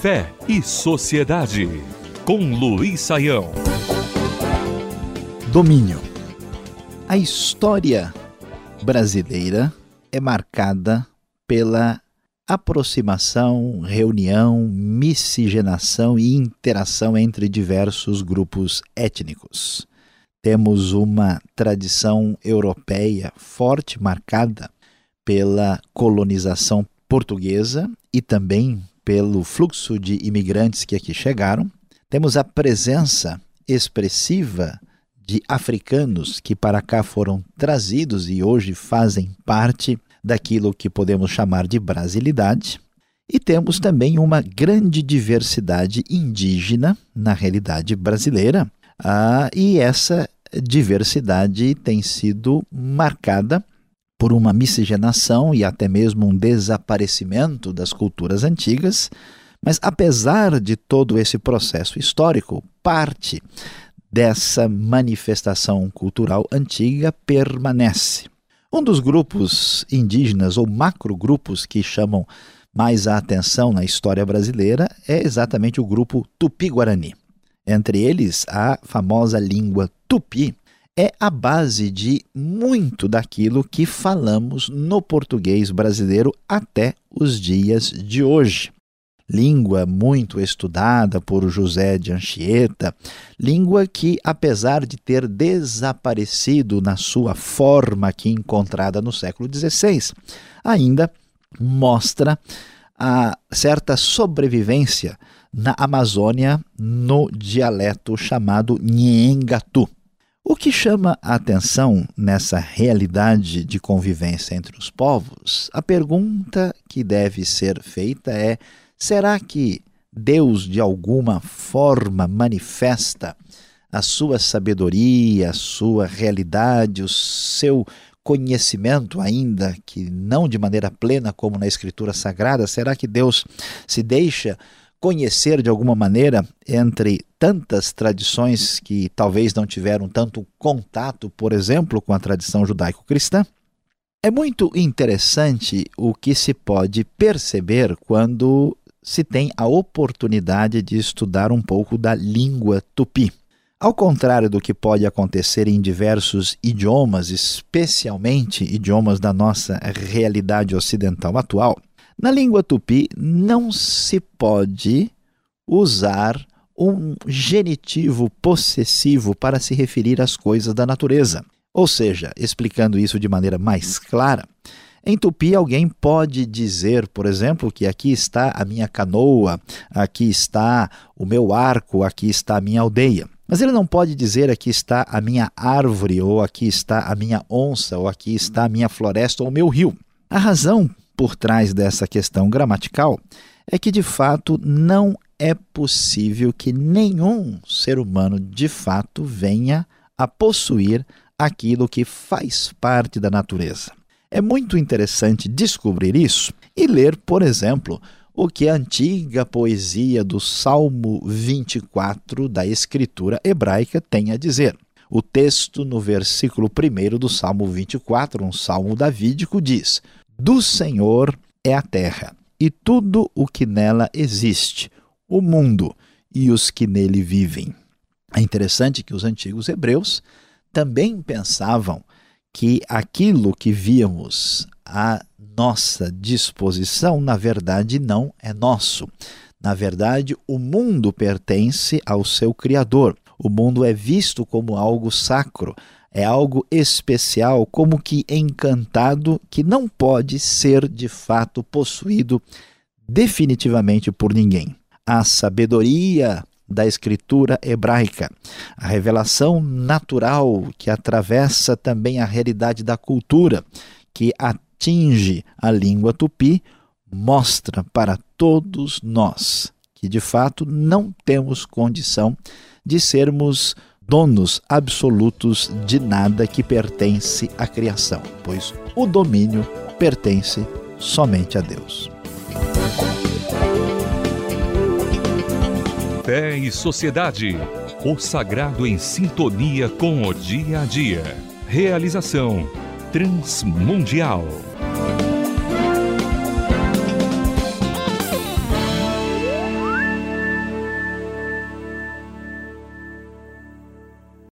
Fé e Sociedade, com Luiz Saião. Domínio. A história brasileira é marcada pela aproximação, reunião, miscigenação e interação entre diversos grupos étnicos. Temos uma tradição europeia forte, marcada pela colonização portuguesa e também pelo fluxo de imigrantes que aqui chegaram. Temos a presença expressiva de africanos que para cá foram trazidos e hoje fazem parte daquilo que podemos chamar de brasilidade. E temos também uma grande diversidade indígena na realidade brasileira, ah, e essa diversidade tem sido marcada por uma miscigenação e até mesmo um desaparecimento das culturas antigas, mas apesar de todo esse processo histórico, parte dessa manifestação cultural antiga permanece. Um dos grupos indígenas ou macrogrupos que chamam mais a atenção na história brasileira é exatamente o grupo Tupi-Guarani. Entre eles, a famosa língua tupi, é a base de muito daquilo que falamos no português brasileiro até os dias de hoje. Língua muito estudada por José de Anchieta, língua que, apesar de ter desaparecido na sua forma aqui encontrada no século XVI, ainda mostra a certa sobrevivência na Amazônia no dialeto chamado Nhengatu. O que chama a atenção nessa realidade de convivência entre os povos, a pergunta que deve ser feita é: será que Deus de alguma forma manifesta a sua sabedoria, a sua realidade, o seu conhecimento, ainda que não de maneira plena como na Escritura Sagrada? Será que Deus se deixa conhecer de alguma maneira entre tantas tradições que talvez não tiveram tanto contato, por exemplo, com a tradição judaico-cristã? É muito interessante o que se pode perceber quando se tem a oportunidade de estudar um pouco da língua tupi. Ao contrário do que pode acontecer em diversos idiomas, especialmente idiomas da nossa realidade ocidental atual, na língua tupi não se pode usar um genitivo possessivo para se referir às coisas da natureza. Ou seja, explicando isso de maneira mais clara, em tupi alguém pode dizer, por exemplo, que aqui está a minha canoa, aqui está o meu arco, aqui está a minha aldeia. Mas ele não pode dizer aqui está a minha árvore, ou aqui está a minha onça, ou aqui está a minha floresta ou o meu rio. A razão por trás dessa questão gramatical é que, de fato, não é possível que nenhum ser humano, de fato, venha a possuir aquilo que faz parte da natureza. É muito interessante descobrir isso e ler, por exemplo, o que a antiga poesia do Salmo 24 da Escritura hebraica tem a dizer. O texto, no versículo 1 do Salmo 24, um salmo davídico, diz: do Senhor é a terra e tudo o que nela existe, o mundo e os que nele vivem. É interessante que os antigos hebreus também pensavam que aquilo que víamos à nossa disposição, na verdade, não é nosso. Na verdade, o mundo pertence ao seu Criador. O mundo é visto como algo sacro, é algo especial, como que encantado, que não pode ser de fato possuído definitivamente por ninguém. A sabedoria da escritura hebraica, a revelação natural que atravessa também a realidade da cultura, que atinge a língua tupi, mostra para todos nós que de fato não temos condição de sermos donos absolutos de nada que pertence à criação, pois o domínio pertence somente a Deus. Fé e Sociedade. O sagrado em sintonia com o dia a dia. Realização Transmundial.